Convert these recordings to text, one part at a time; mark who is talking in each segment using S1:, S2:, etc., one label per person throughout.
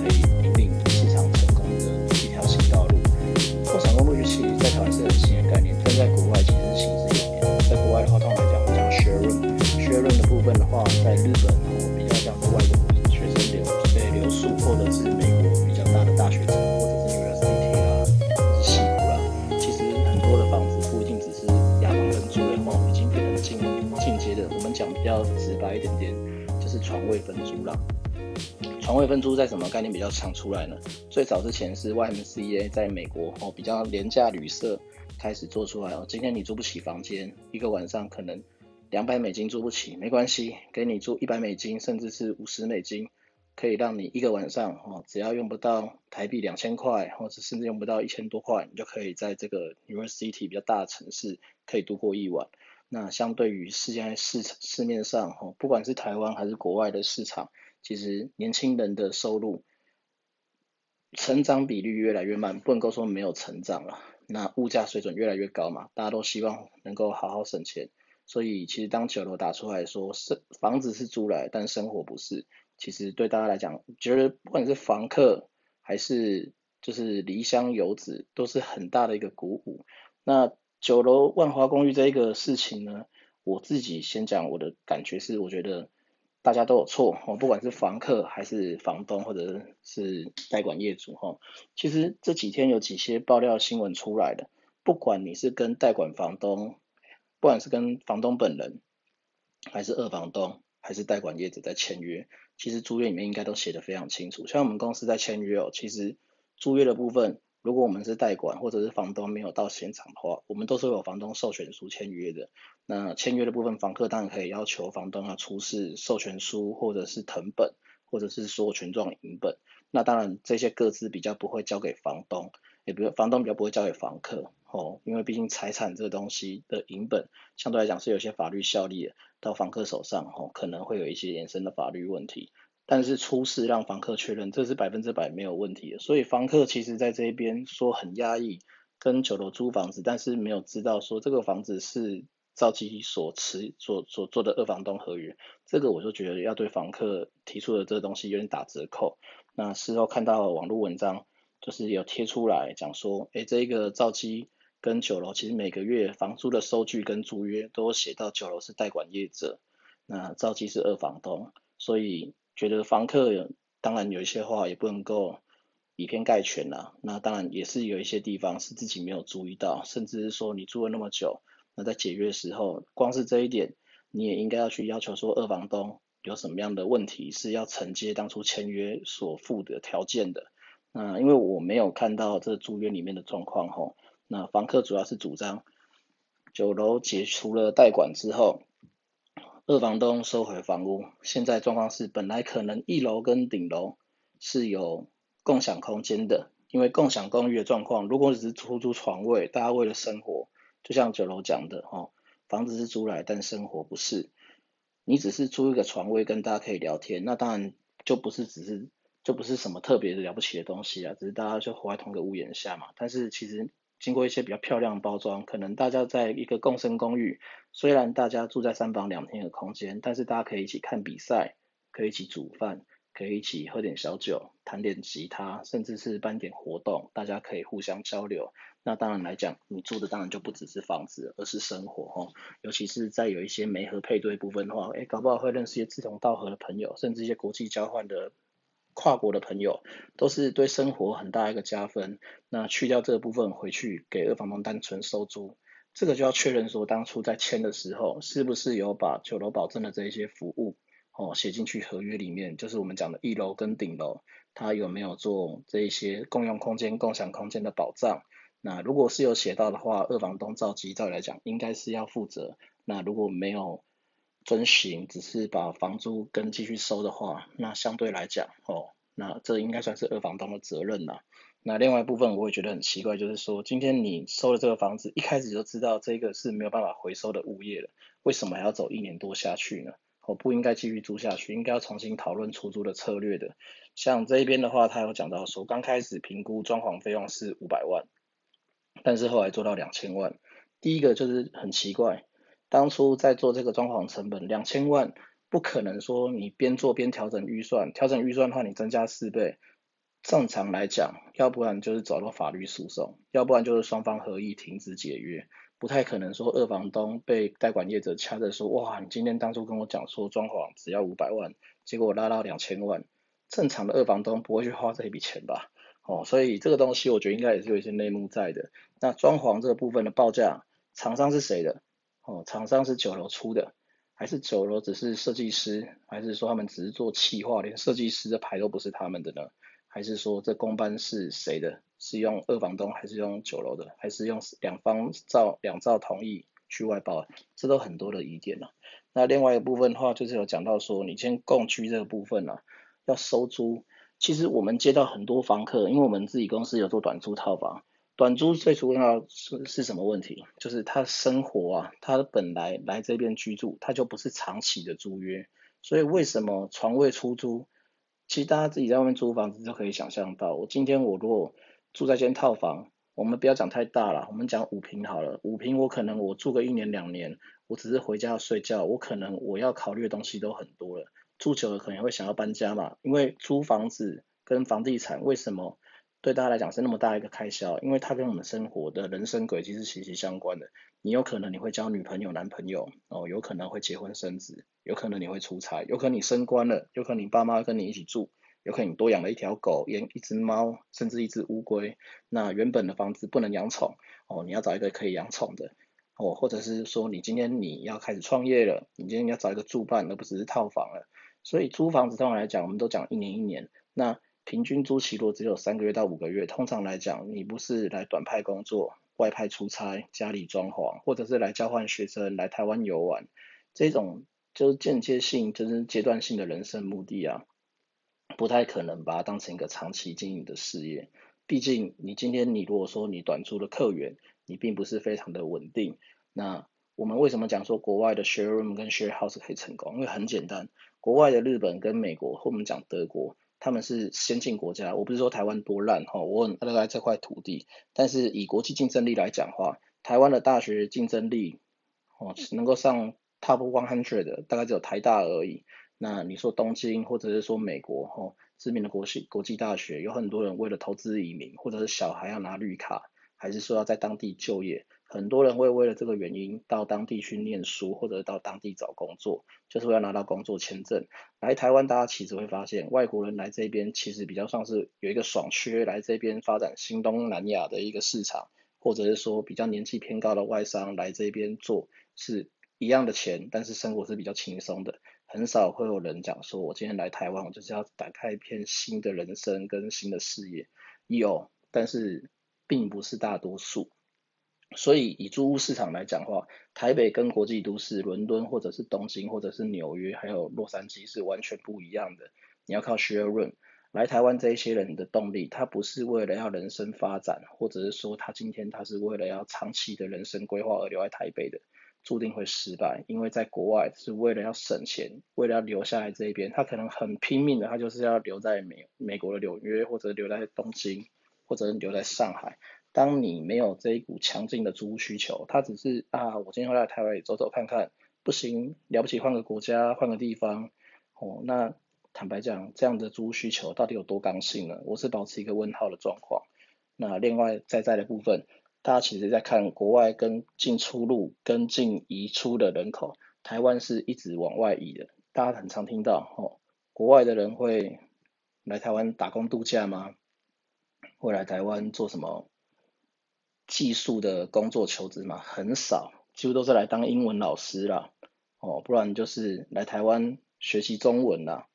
S1: 很期在什么概念比较常出来呢？最早之前是 YMCA 在美国哦比较廉价旅社开始做出来哦。今天你租不起房间，一个晚上可能两百美金租不起，没关系，给你租一百美金，甚至是五十美金，可以让你一个晚上哦，只要用不到台币两千块，或者甚至用不到一千多块，你就可以在这个 University 比较大的城市可以度过一晚。那相对于现在市市面上哦，不管是台湾还是国外的市场。其实年轻人的收入成长比率越来越慢，不能够说没有成长了。那物价水准越来越高嘛，大家都希望能够好好省钱。所以其实当九楼打出来说，是房子是租来，但生活不是。其实对大家来讲，觉得不管是房客还是就是离乡游子，都是很大的一个鼓舞。那九楼万华公寓这一个事情呢，我自己先讲我的感觉是，我觉得。大家都有错哦，不管是房客还是房东或者是代管业主哈，其实这几天有几些爆料新闻出来的，不管你是跟代管房东，不管是跟房东本人，还是二房东，还是代管业者在签约，其实租约里面应该都写的非常清楚。像我们公司在签约哦，其实租约的部分。如果我们是代管或者是房东没有到现场的话，我们都是有房东授权书签约的。那签约的部分，房客当然可以要求房东要出示授权书或者是藤本，或者是说权状影本。那当然这些各自比较不会交给房东，也不房东比较不会交给房客哦，因为毕竟财产这个东西的影本相对来讲是有些法律效力的，到房客手上哦可能会有一些衍生的法律问题。但是出示让房客确认，这是百分之百没有问题的。所以房客其实在这一边说很压抑，跟九楼租房子，但是没有知道说这个房子是赵基所持所所做的二房东合约，这个我就觉得要对房客提出的这个东西有点打折扣。那事后看到网络文章，就是有贴出来讲说，哎，这个赵基跟九楼其实每个月房租的收据跟租约都写到九楼是代管业者，那赵基是二房东，所以。觉得房客有当然有一些话也不能够以偏概全啦，那当然也是有一些地方是自己没有注意到，甚至是说你住了那么久，那在解约的时候，光是这一点你也应该要去要求说二房东有什么样的问题是要承接当初签约所附的条件的。那因为我没有看到这租约里面的状况吼，那房客主要是主张九楼解除了代管之后。二房东收回房屋，现在状况是本来可能一楼跟顶楼是有共享空间的，因为共享公寓的状况，如果只是出租床位，大家为了生活，就像九楼讲的哈，房子是租来，但生活不是。你只是租一个床位跟大家可以聊天，那当然就不是只是就不是什么特别的了不起的东西啊，只是大家就活在同个屋檐下嘛。但是其实。经过一些比较漂亮的包装，可能大家在一个共生公寓，虽然大家住在三房两厅的空间，但是大家可以一起看比赛，可以一起煮饭，可以一起喝点小酒，弹点吉他，甚至是办点活动，大家可以互相交流。那当然来讲，你住的当然就不只是房子，而是生活哦。尤其是在有一些媒合配对部分的话，哎，搞不好会认识一些志同道合的朋友，甚至一些国际交换的。跨国的朋友都是对生活很大一个加分。那去掉这个部分，回去给二房东单纯收租，这个就要确认说，当初在签的时候，是不是有把九楼保证的这一些服务哦写进去合约里面？就是我们讲的一楼跟顶楼，它有没有做这一些共用空间、共享空间的保障？那如果是有写到的话，二房东照机照理来讲，应该是要负责。那如果没有，遵循只是把房租跟继续收的话，那相对来讲，哦，那这应该算是二房东的责任啦。那另外一部分我也觉得很奇怪，就是说今天你收了这个房子，一开始就知道这个是没有办法回收的物业了，为什么还要走一年多下去呢？我不应该继续租下去，应该要重新讨论出租的策略的。像这一边的话，他有讲到说，刚开始评估装潢费用是五百万，但是后来做到两千万。第一个就是很奇怪，当初在做这个装潢成本两千万，不可能说你边做边调整预算，调整预算的话你增加四倍。正常来讲，要不然就是走到法律诉讼，要不然就是双方合意停止解约。不太可能说二房东被代管业者掐着说，哇，你今天当初跟我讲说装潢只要五百万，结果我拉到两千万，正常的二房东不会去花这一笔钱吧？哦，所以这个东西我觉得应该也是有一些内幕在的。那装潢这个部分的报价，厂商是谁的？哦，厂商是九楼出的，还是九楼只是设计师，还是说他们只是做企划，连设计师的牌都不是他们的呢？还是说这公班是谁的？是用二房东还是用九楼的？还是用两方照两照同意去外包？这都很多的疑点了。那另外一个部分的话，就是有讲到说，你先共居这个部分呢，要收租。其实我们接到很多房客，因为我们自己公司有做短租套房，短租最主要是是什么问题？就是他生活啊，他本来来这边居住，他就不是长期的租约，所以为什么床位出租？其实大家自己在外面租房子就可以想象到，我今天我如果住在间套房，我们不要讲太大了，我们讲五平好了，五平我可能我住个一年两年，我只是回家睡觉，我可能我要考虑的东西都很多了，住久了可能会想要搬家嘛，因为租房子跟房地产为什么？对大家来讲是那么大一个开销，因为它跟我们生活的人生轨迹是息息相关的。你有可能你会交女朋友、男朋友，哦，有可能会结婚生子，有可能你会出差，有可能你升官了，有可能你爸妈跟你一起住，有可能你多养了一条狗、养一只猫，甚至一只乌龟。那原本的房子不能养宠，哦，你要找一个可以养宠的，哦，或者是说你今天你要开始创业了，你今天要找一个住伴，而不只是套房了。所以租房子通常来讲，我们都讲一年一年。那平均租期如果只有三个月到五个月，通常来讲，你不是来短派工作、外派出差、家里装潢，或者是来交换学生、来台湾游玩，这种就是间接性、就是阶段性的人生目的啊，不太可能把它当成一个长期经营的事业。毕竟你今天你如果说你短租的客源，你并不是非常的稳定。那我们为什么讲说国外的 share room 跟 share house 可以成功？因为很简单，国外的日本跟美国，或我们讲德国。他们是先进国家，我不是说台湾多烂哈，我很热爱这块土地，但是以国际竞争力来讲话，台湾的大学竞争力哦，能够上 top one hundred 的大概只有台大而已。那你说东京或者是说美国哈，知名的国际国际大学，有很多人为了投资移民，或者是小孩要拿绿卡，还是说要在当地就业。很多人会为了这个原因到当地去念书，或者到当地找工作，就是为了拿到工作签证。来台湾，大家其实会发现，外国人来这边其实比较像是有一个爽缺，来这边发展新东南亚的一个市场，或者是说比较年纪偏高的外商来这边做，是一样的钱，但是生活是比较轻松的。很少会有人讲说，我今天来台湾，我就是要打开一片新的人生跟新的事业。有，但是并不是大多数。所以以租屋市场来讲的话，台北跟国际都市伦敦或者是东京或者是纽约还有洛杉矶是完全不一样的。你要靠 share room 来台湾这一些人的动力，他不是为了要人生发展，或者是说他今天他是为了要长期的人生规划而留在台北的，注定会失败。因为在国外是为了要省钱，为了要留下来这一边，他可能很拼命的，他就是要留在美美国的纽约，或者留在东京，或者留在上海。当你没有这一股强劲的租屋需求，他只是啊，我今天会来台湾走走看看，不行，了不起换个国家，换个地方，哦，那坦白讲，这样的租屋需求到底有多刚性呢？我是保持一个问号的状况。那另外在在的部分，大家其实在看国外跟进出入跟进移出的人口，台湾是一直往外移的。大家很常听到哦，国外的人会来台湾打工度假吗？会来台湾做什么？技术的工作求职嘛很少，几乎都是来当英文老师啦，哦，不然就是来台湾学习中文啦，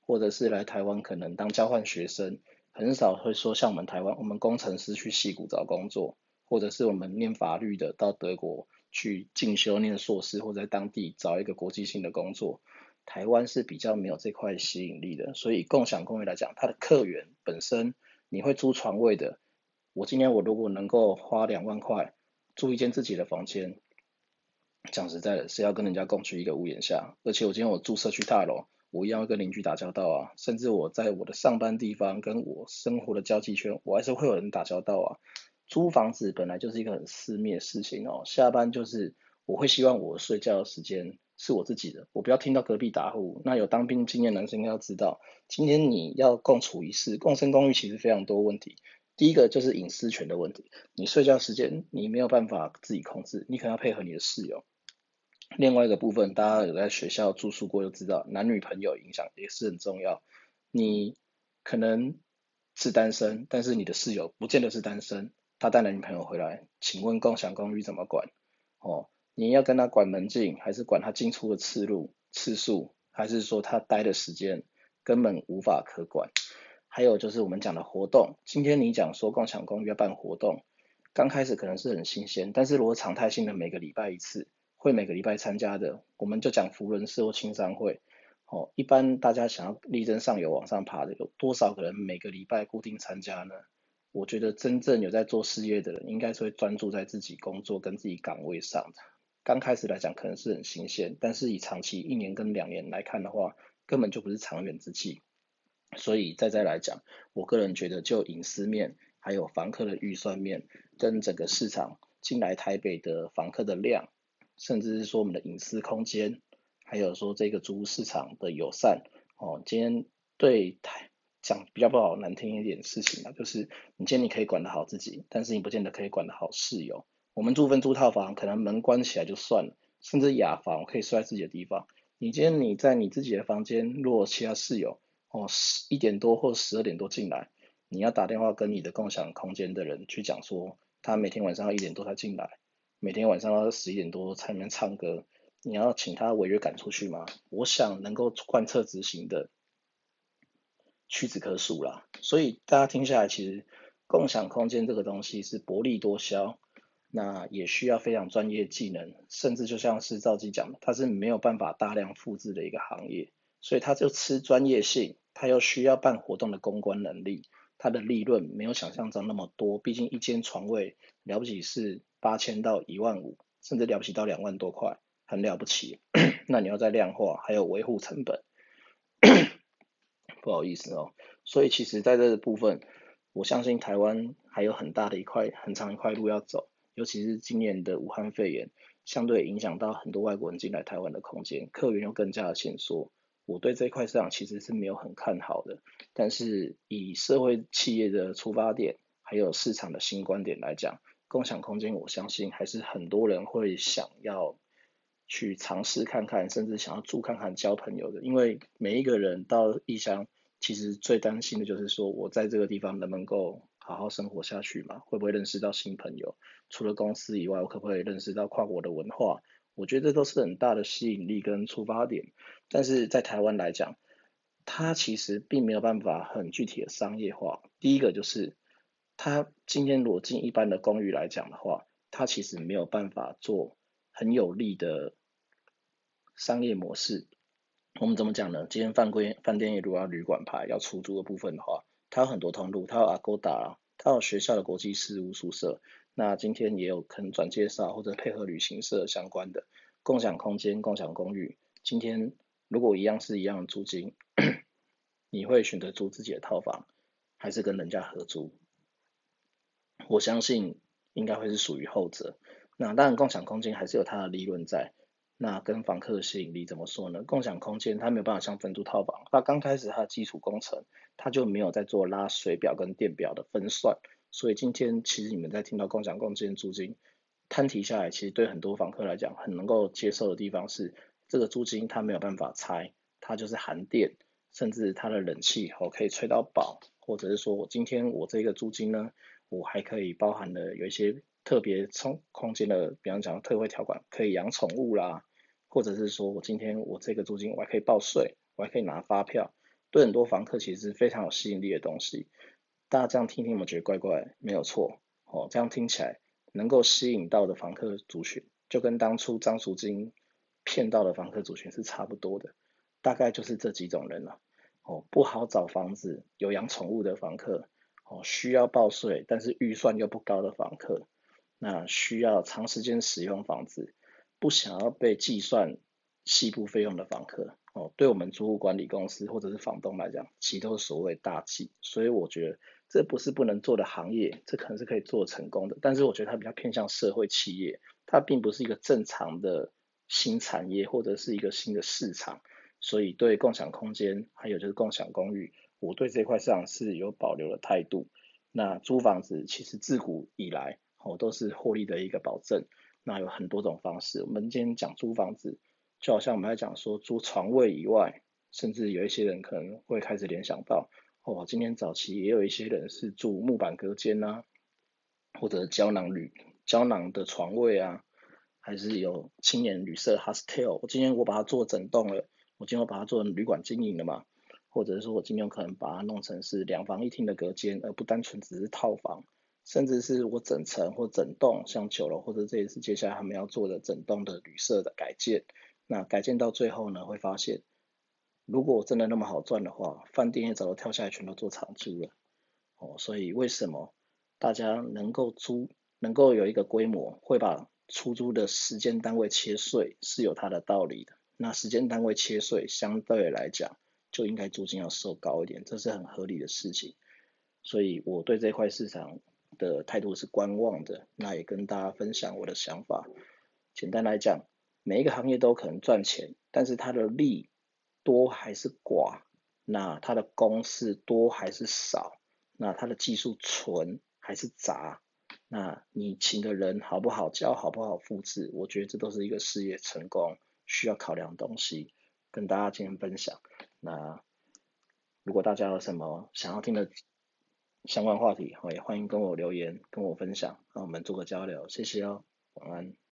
S1: 或者是来台湾可能当交换学生，很少会说像我们台湾，我们工程师去西谷找工作，或者是我们念法律的到德国去进修念硕士，或者在当地找一个国际性的工作，台湾是比较没有这块吸引力的，所以共享公寓来讲，它的客源本身你会租床位的。我今天我如果能够花两万块租一间自己的房间，讲实在的，是要跟人家共处一个屋檐下，而且我今天我住社区大楼，我一样要跟邻居打交道啊，甚至我在我的上班地方跟我生活的交际圈，我还是会有人打交道啊。租房子本来就是一个很私密的事情哦，下班就是我会希望我睡觉的时间是我自己的，我不要听到隔壁打呼。那有当兵经验男生应该要知道，今天你要共处一室，共生公寓其实非常多问题。第一个就是隐私权的问题，你睡觉时间你没有办法自己控制，你可能要配合你的室友。另外一个部分，大家有在学校住宿过就知道，男女朋友影响也是很重要。你可能是单身，但是你的室友不见得是单身，他带男女朋友回来，请问共享公寓怎么管？哦，你要跟他管门禁，还是管他进出的次路次数，还是说他待的时间根本无法可管？还有就是我们讲的活动，今天你讲说共享公寓要办活动，刚开始可能是很新鲜，但是如果常态性的每个礼拜一次。会每个礼拜参加的，我们就讲福伦社或青商会。哦，一般大家想要力争上游往上爬的，有多少个人每个礼拜固定参加呢？我觉得真正有在做事业的人，应该是会专注在自己工作跟自己岗位上的。刚开始来讲可能是很新鲜，但是以长期一年跟两年来看的话，根本就不是长远之计。所以再再来讲，我个人觉得就隐私面，还有房客的预算面，跟整个市场进来台北的房客的量。甚至是说我们的隐私空间，还有说这个租屋市场的友善哦。今天对台讲比较不好难听一点事情啊，就是你今天你可以管得好自己，但是你不见得可以管得好室友。我们住分租套房，可能门关起来就算了，甚至雅房可以睡在自己的地方。你今天你在你自己的房间，如果其他室友哦十一点多或十二点多进来，你要打电话跟你的共享空间的人去讲说，他每天晚上要一点多才进来。每天晚上要十一点多才能唱歌，你要请他违约赶出去吗？我想能够贯彻执行的屈指可数啦。所以大家听下来，其实共享空间这个东西是薄利多销，那也需要非常专业技能，甚至就像是赵记讲的，它是没有办法大量复制的一个行业，所以它就吃专业性，它又需要办活动的公关能力，它的利润没有想象中那么多，毕竟一间床位了不起是。八千到一万五，甚至了不起到两万多块，很了不起。那你要再量化，还有维护成本，不好意思哦。所以其实在这个部分，我相信台湾还有很大的一块、很长一块路要走。尤其是今年的武汉肺炎，相对影响到很多外国人进来台湾的空间，客源又更加的限缩。我对这块市场其实是没有很看好的。但是以社会企业的出发点，还有市场的新观点来讲，共享空间，我相信还是很多人会想要去尝试看看，甚至想要住看看、交朋友的。因为每一个人到异乡，其实最担心的就是说我在这个地方能不能够好好生活下去嘛？会不会认识到新朋友？除了公司以外，我可不可以认识到跨国的文化？我觉得这都是很大的吸引力跟出发点。但是在台湾来讲，它其实并没有办法很具体的商业化。第一个就是。它今天裸进一般的公寓来讲的话，它其实没有办法做很有利的商业模式。我们怎么讲呢？今天饭规饭店业如果要旅馆牌要出租的部分的话，它有很多通路，它有 Agoda，它有学校的国际事务宿舍。那今天也有可能转介绍或者配合旅行社相关的共享空间、共享公寓。今天如果一样是一样的租金，你会选择租自己的套房，还是跟人家合租？我相信应该会是属于后者。那当然，共享空间还是有它的利润在。那跟房客的吸引力怎么说呢？共享空间它没有办法像分租套房，它刚开始它的基础工程它就没有在做拉水表跟电表的分算。所以今天其实你们在听到共享空间租金摊提下来，其实对很多房客来讲很能够接受的地方是，这个租金它没有办法拆，它就是含电，甚至它的冷气哦可以吹到饱，或者是说我今天我这个租金呢？我还可以包含了有一些特别充空间的，比方讲特惠条款，可以养宠物啦，或者是说我今天我这个租金我还可以报税，我还可以拿发票，对很多房客其实是非常有吸引力的东西。大家这样听听，我觉得怪怪，没有错哦。这样听起来能够吸引到的房客族群，就跟当初张淑金骗到的房客族群是差不多的，大概就是这几种人了。哦，不好找房子，有养宠物的房客。哦，需要报税，但是预算又不高的房客，那需要长时间使用房子，不想要被计算细部费用的房客哦，对我们租户管理公司或者是房东来讲，其实都是所谓大忌。所以我觉得这不是不能做的行业，这可能是可以做成功的。但是我觉得它比较偏向社会企业，它并不是一个正常的新产业或者是一个新的市场。所以对共享空间还有就是共享公寓，我对这块市场是有保留的态度。那租房子其实自古以来哦都是获利的一个保证。那有很多种方式，我们今天讲租房子，就好像我们在讲说租床位以外，甚至有一些人可能会开始联想到，哦，今天早期也有一些人是住木板隔间呐，或者胶囊旅胶囊的床位啊，还是有青年旅社 hostel，我今天我把它做整栋了，我今天我把它做成旅馆经营了嘛，或者是说我今天可能把它弄成是两房一厅的隔间，而不单纯只是套房。甚至是我整层或整栋，像九楼或者这也是接下来他们要做的整栋的旅社的改建。那改建到最后呢，会发现，如果真的那么好赚的话，饭店也早就跳下来全都做长租了。哦，所以为什么大家能够租，能够有一个规模，会把出租的时间单位切碎，是有它的道理的。那时间单位切碎，相对来讲就应该租金要收高一点，这是很合理的事情。所以我对这块市场。的态度是观望的，那也跟大家分享我的想法。简单来讲，每一个行业都可能赚钱，但是它的利多还是寡，那它的公式多还是少，那它的技术纯还是杂，那你请的人好不好教，好不好复制，我觉得这都是一个事业成功需要考量的东西，跟大家今天分享。那如果大家有什么想要听的，相关话题，也欢迎跟我留言，跟我分享，让我们做个交流，谢谢哦，晚安。